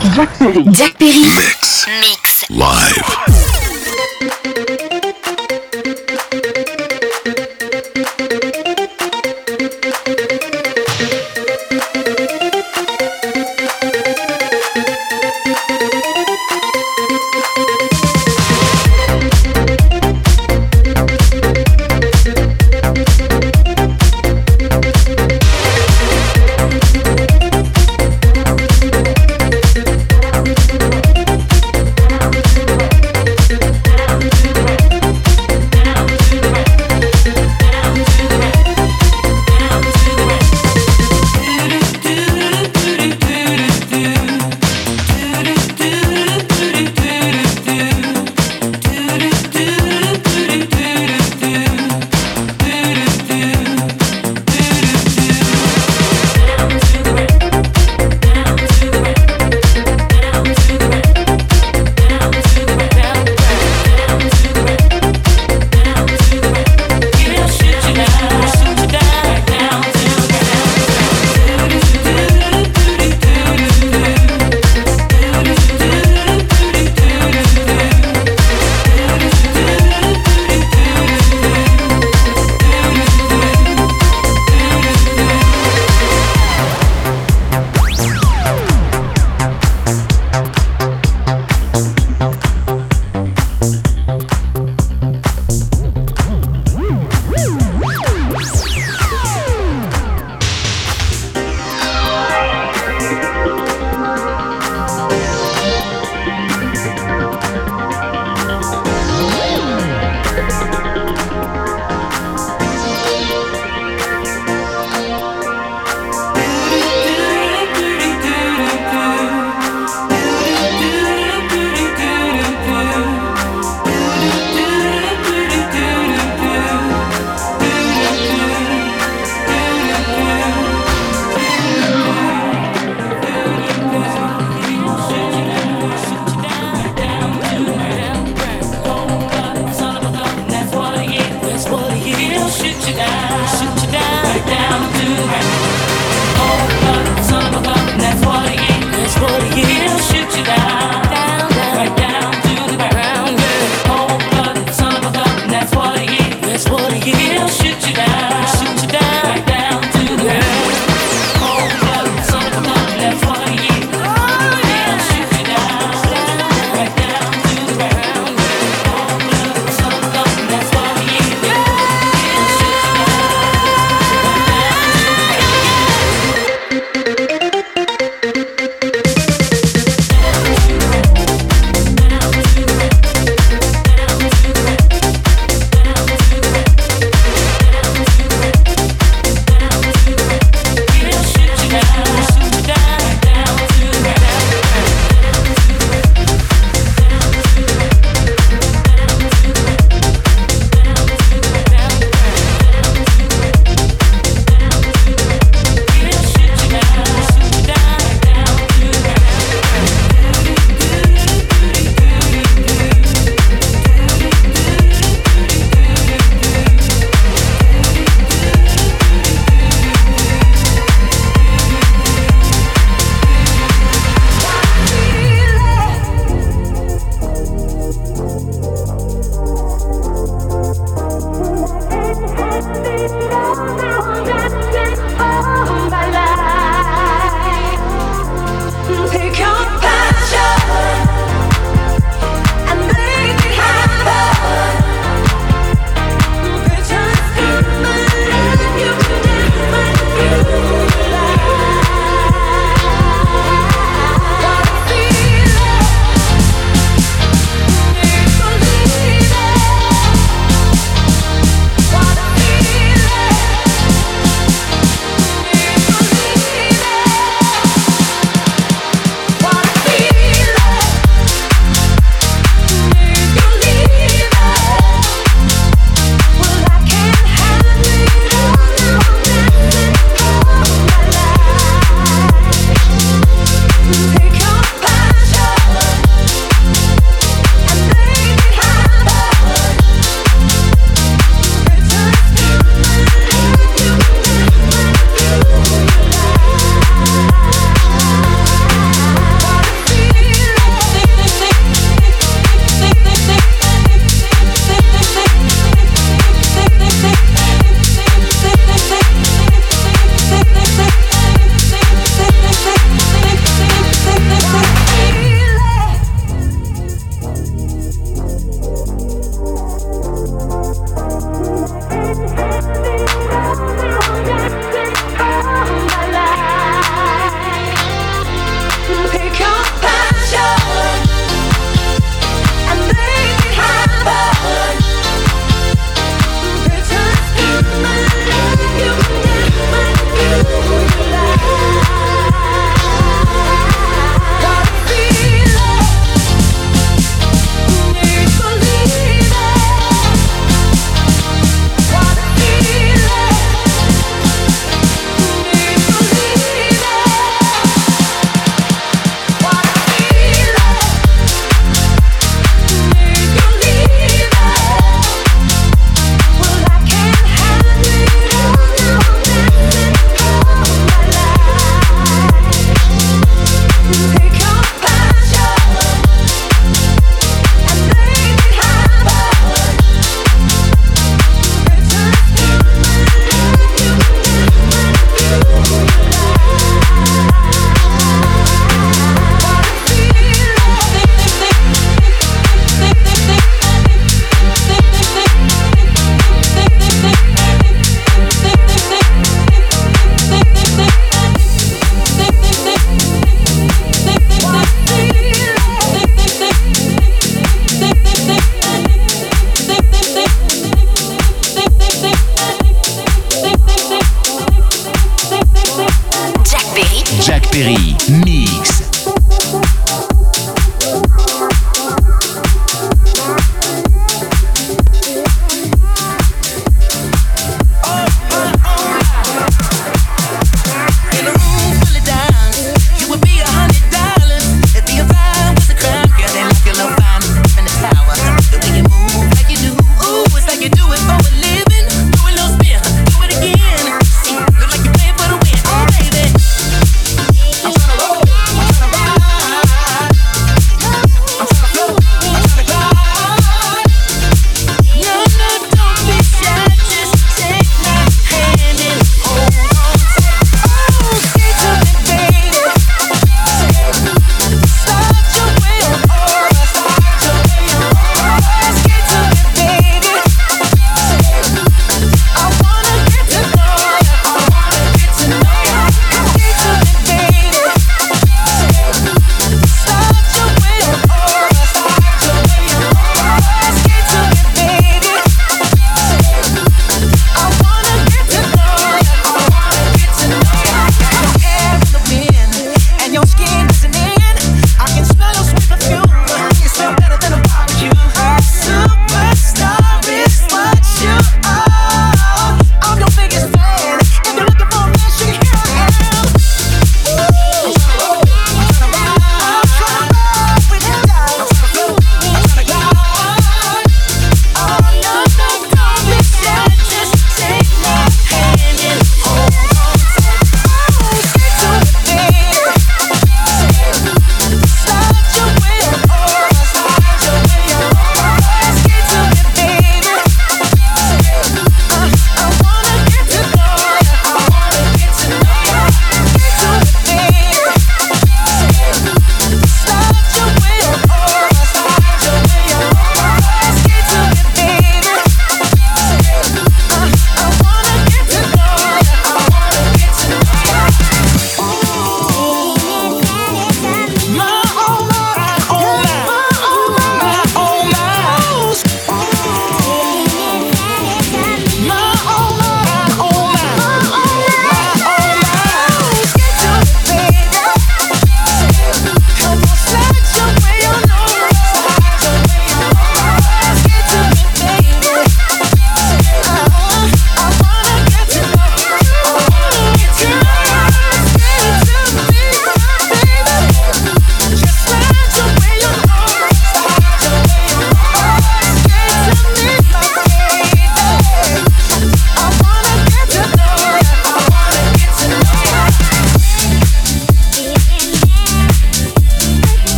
Jack Perry. Jack Perry. Mix. Mix. Live.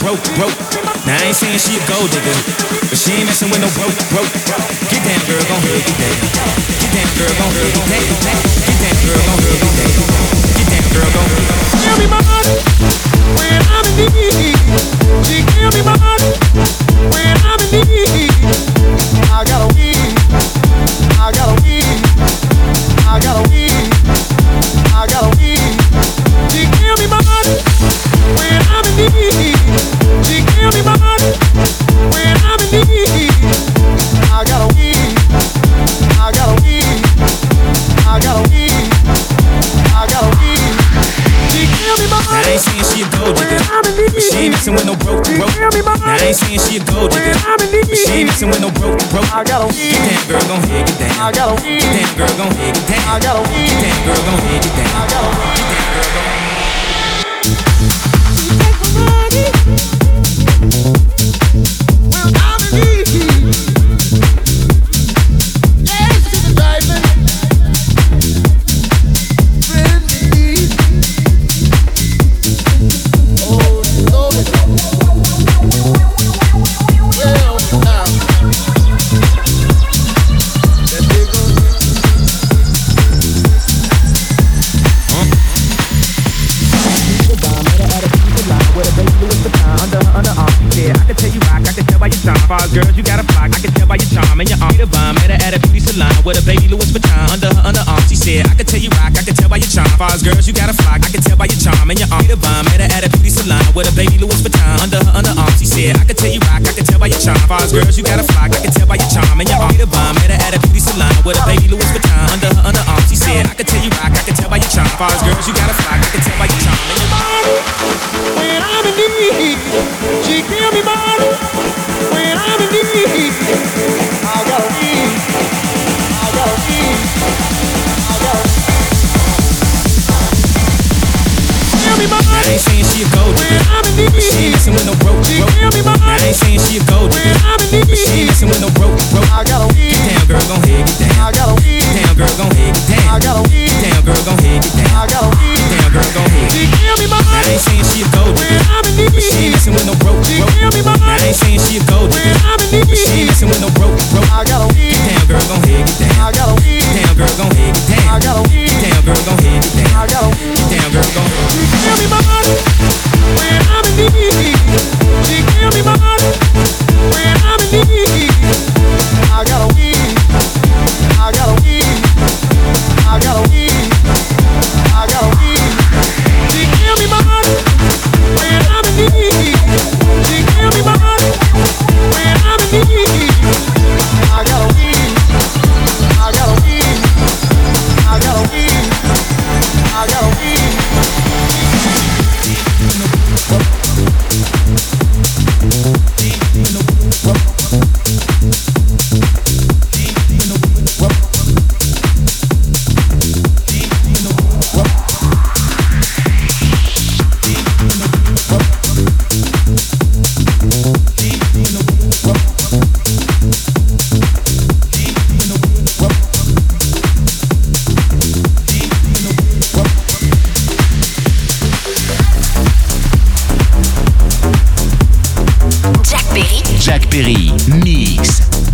broke, broke. Now I ain't saying she a gold digger, but she ain't messing with no broke, broke. Get down, girl, gon' hurt you down. Get down, girl, gon' hurt you down. Get down, girl, gon' hurt you down. Get down, girl, gon' hurt you down. Give me my money when I'm in need. She give me my money when I'm in need. I gotta she ain't messing with no broke, broke. Now I ain't saying she a gold digger, but she ain't messing with no broke, broke. I got to Get down, girl, gon' head, get down. I got to Get down, girl, gon' head, get down. I got to Get down, girl, gon' head, get down. I got to Get down, girl, gon' Well, with a baby Louis Vuitton under her underarm. She said, I can tell you rock, I can tell by your charm. As girls, you got a flock. I can tell by your charm and your arm. The bomb met her at a beauty salon with a baby Louis Vuitton under her underarm. She said, I can tell you rock, I can tell by your charm. As girls, you got a flock. I can tell by your charm and your arm. When I'm in need, she give me money. When I'm in need, I gotta need. I gotta need. I gotta me Now I ain't saying she a gold digger, but she ain't with no broke, broke. me Now I ain't saying she a gold digger, but she ain't with no broke, broke. I gotta Get down, girl, gon' head, get down. I gotta Get down, girl, gon' head, get down. I gotta. Get down, girl, gon' head, get down. I gotta. Get down, girl, gon' head. She give me Now I ain't saying she a gold digger, but she ain't with no broke, she broke. me Now I ain't saying she a gold digger, but she ain't with no broke, broke. I gotta Get down, girl, gon' head, get down. I gotta Get down, girl, gon' head, get down. I gotta. Get down, girl, gon' head, get down. I gotta. Get down, girl, gon' She give me money when I'm in need. She give me money when I'm in need. Perry, Jack Perry, Mix.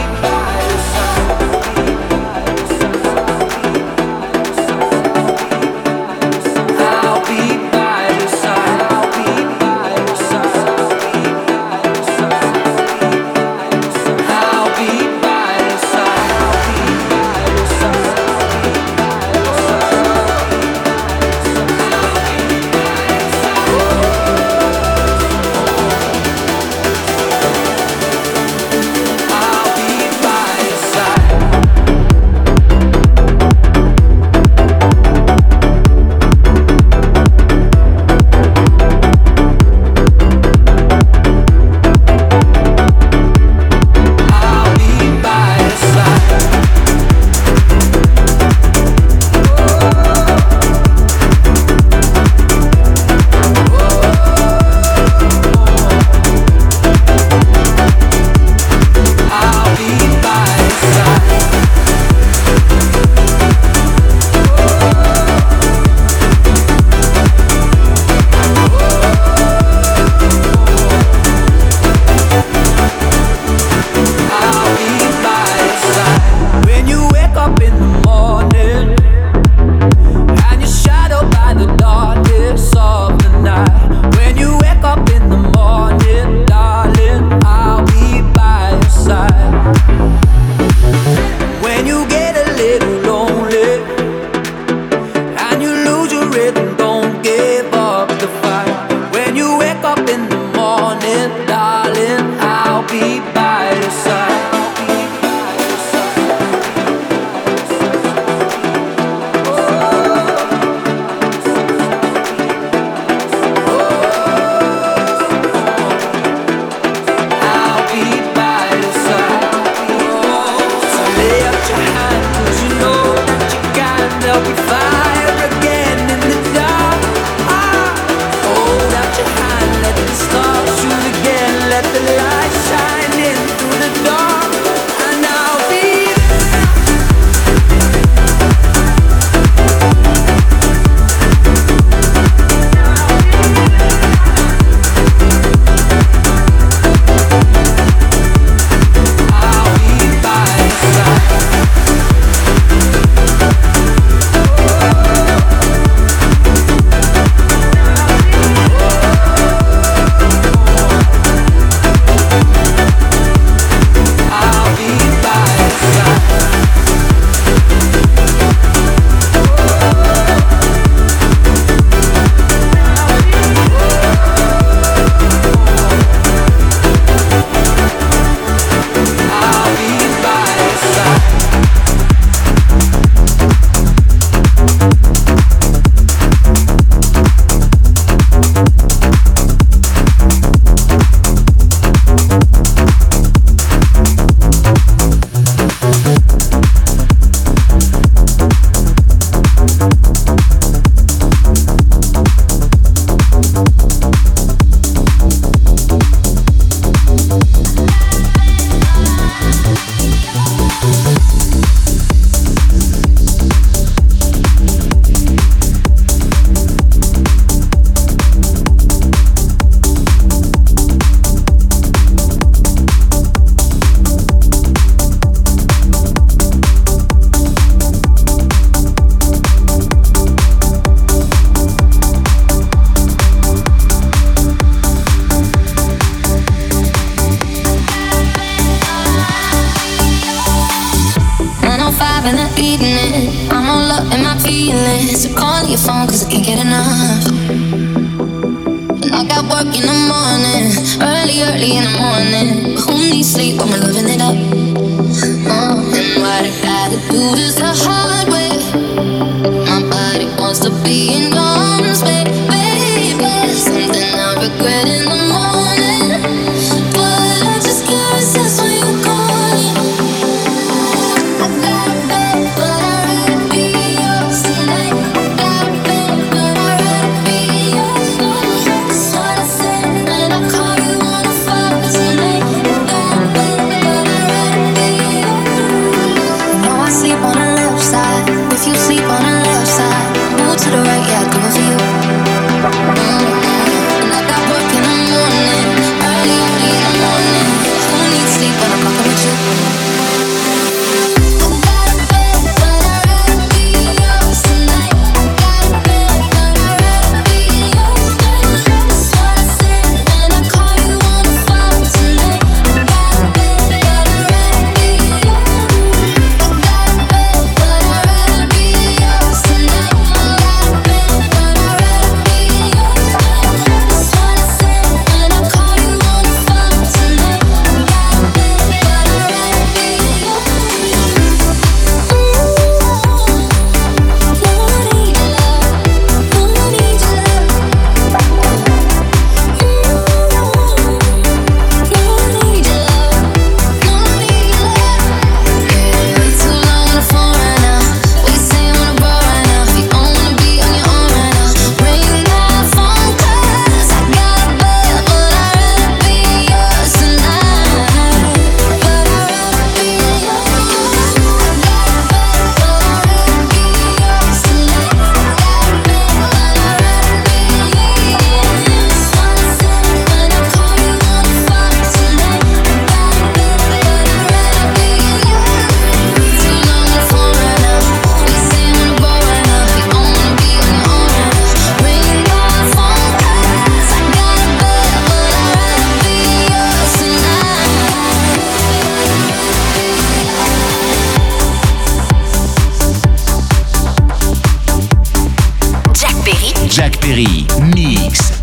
Jack Perry, Mix.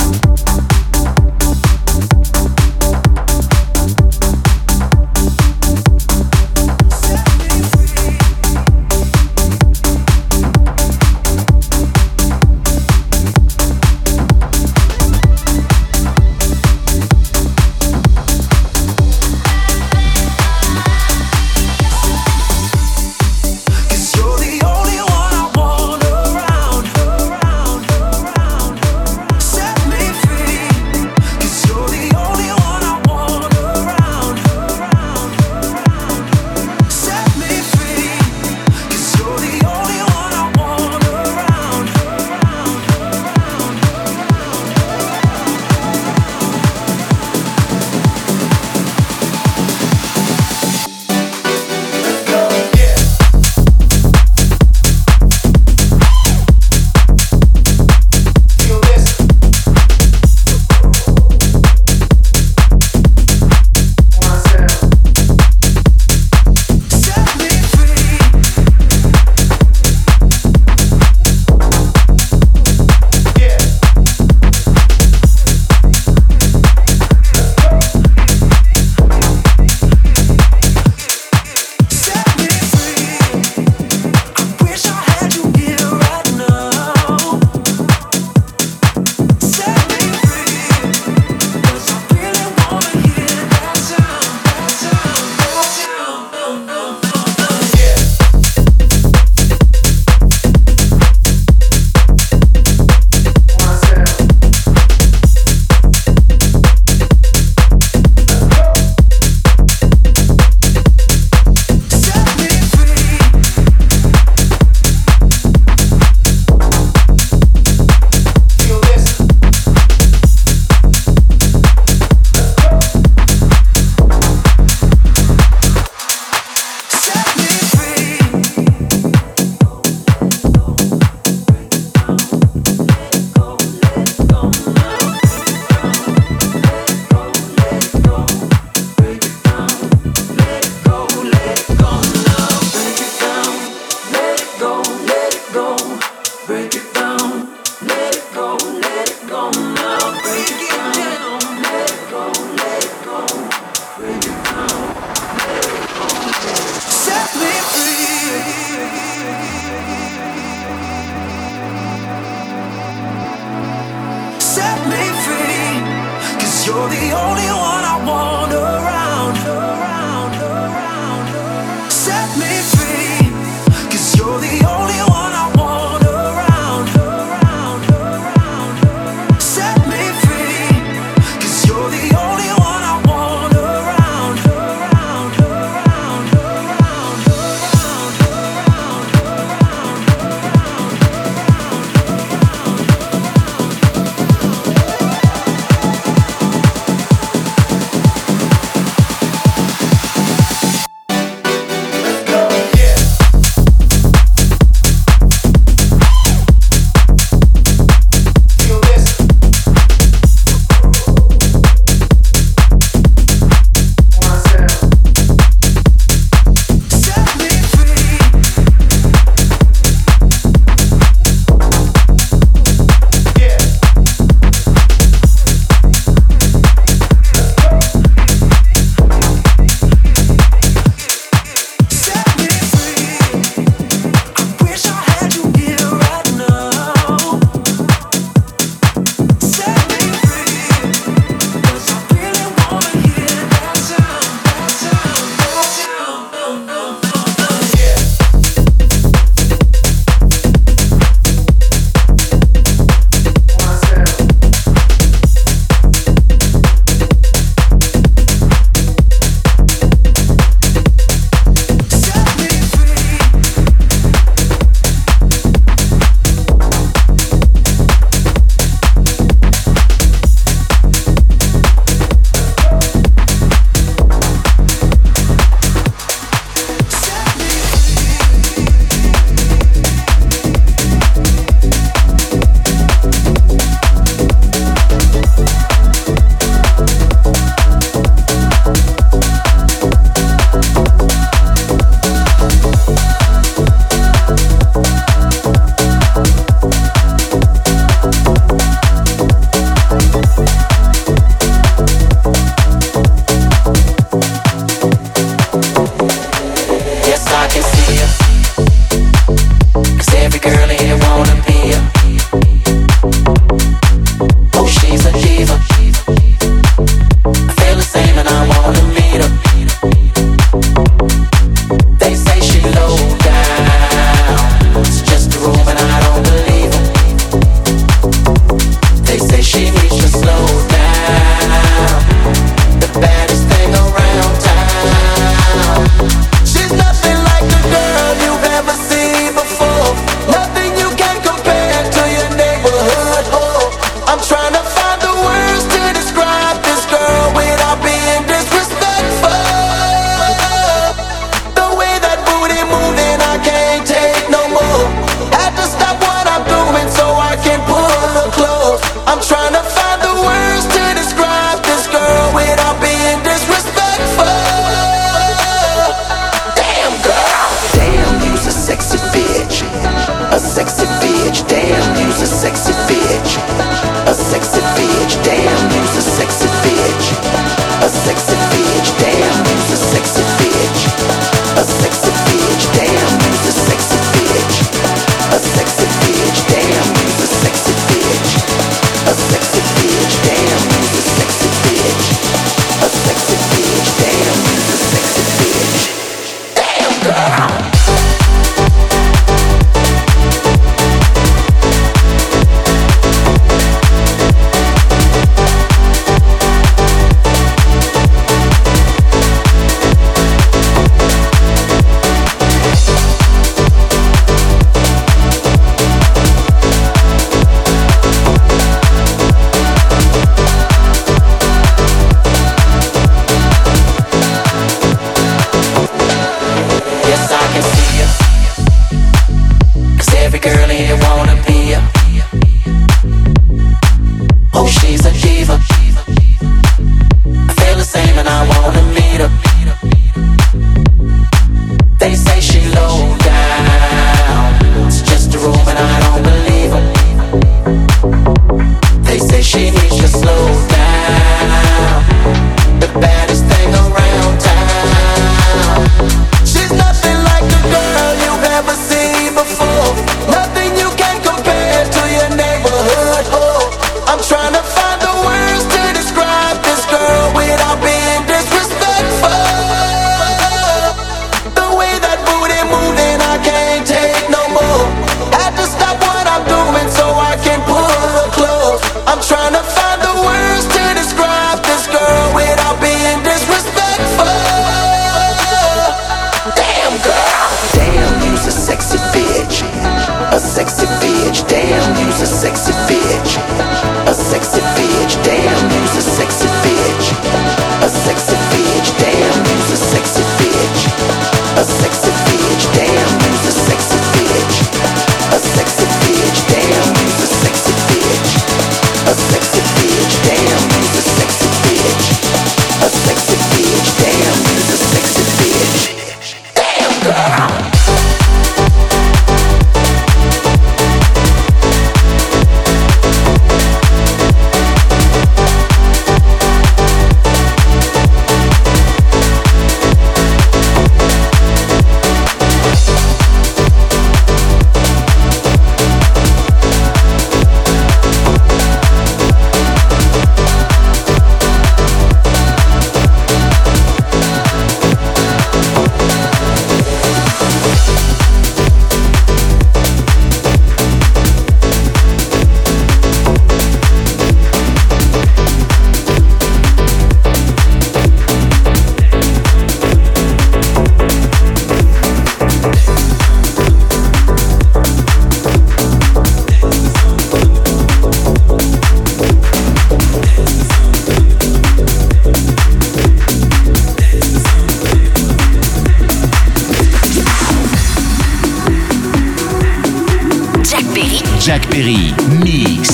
Perry Mix.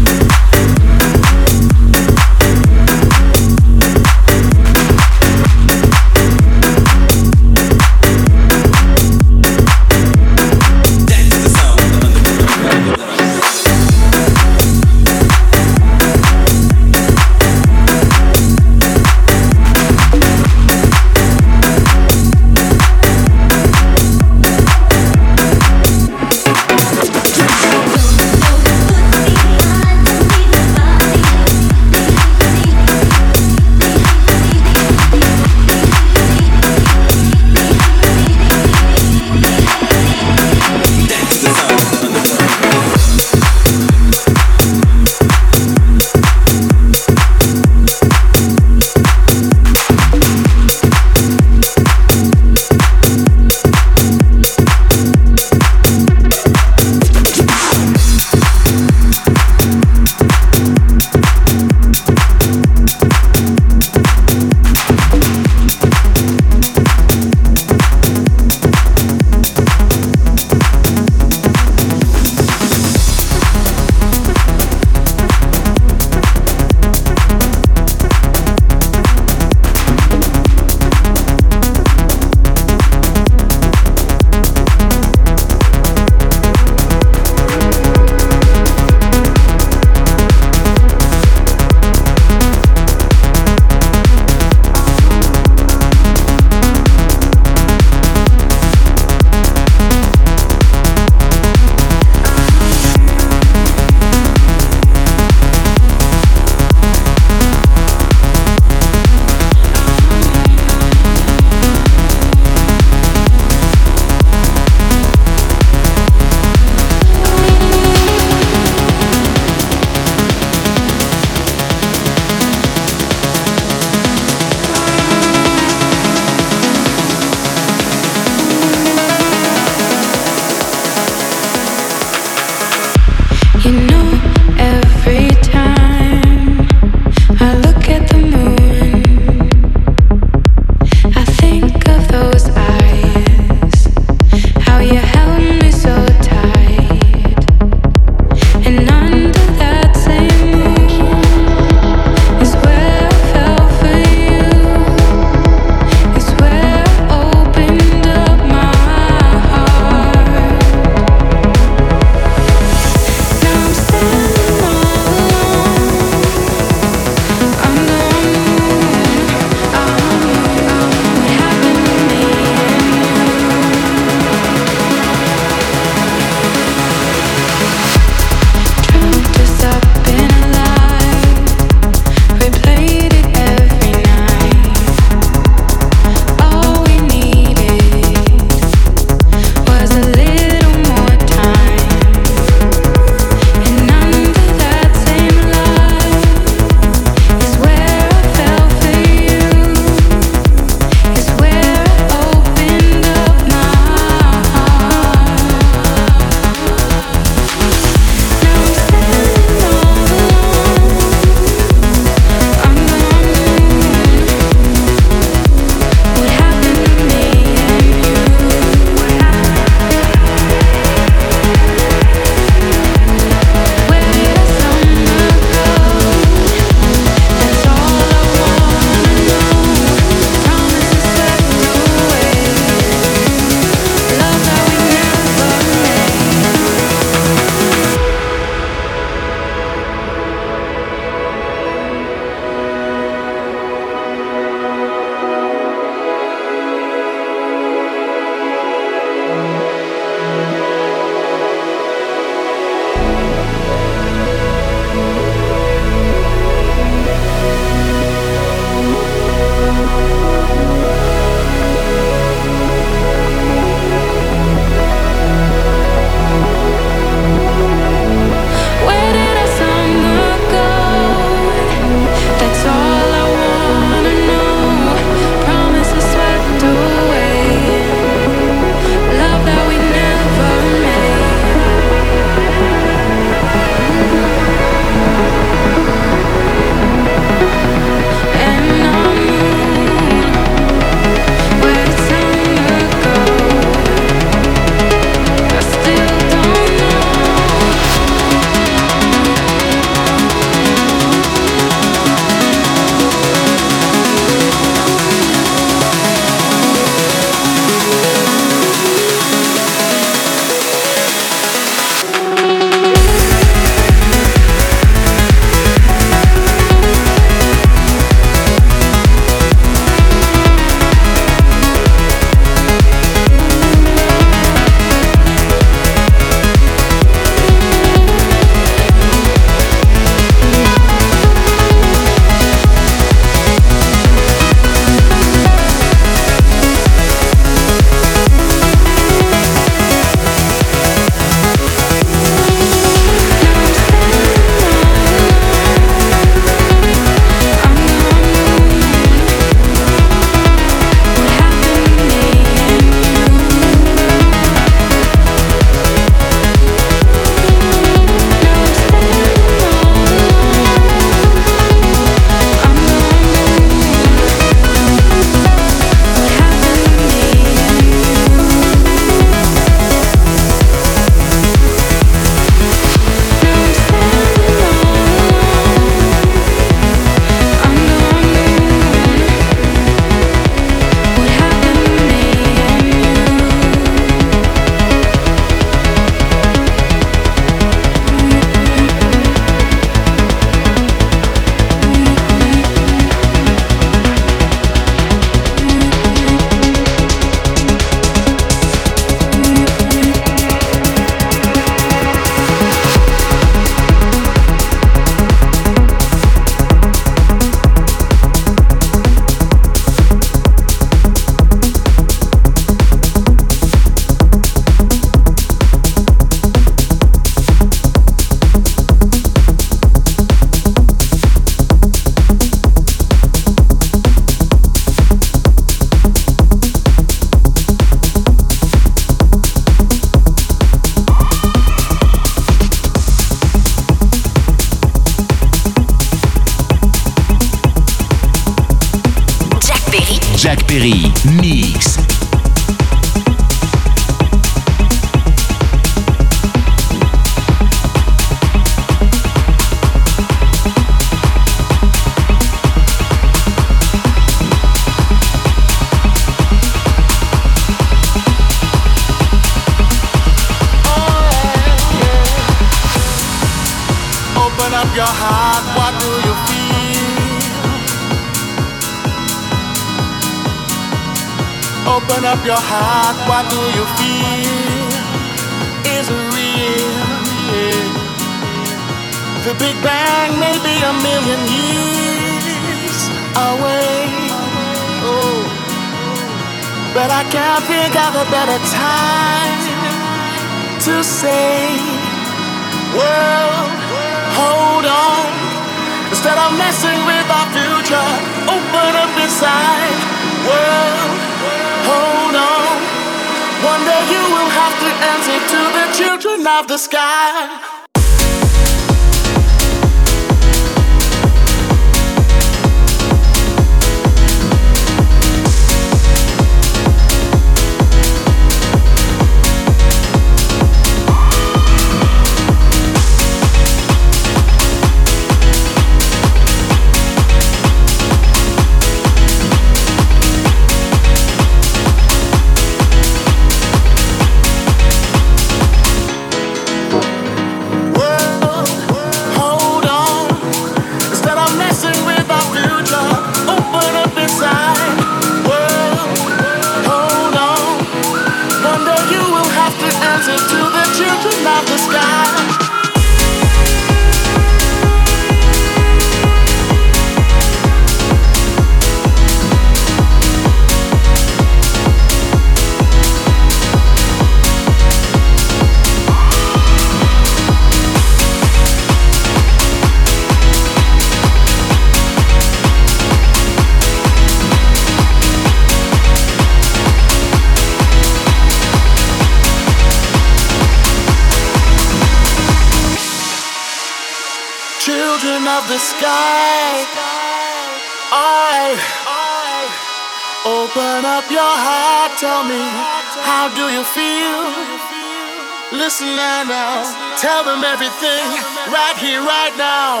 Tell them everything right here, right now.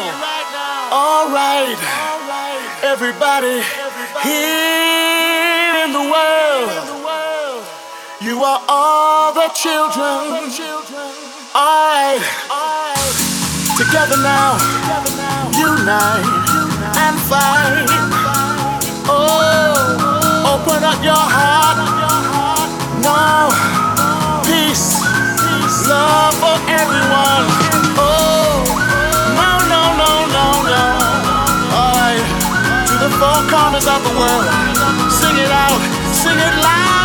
All right, everybody here in the world, you are all the children. I, together now, unite and fight. Oh, open up your heart now love for everyone. Oh, no, no, no, no, no. All right, to the four corners of the world. Sing it out, sing it loud.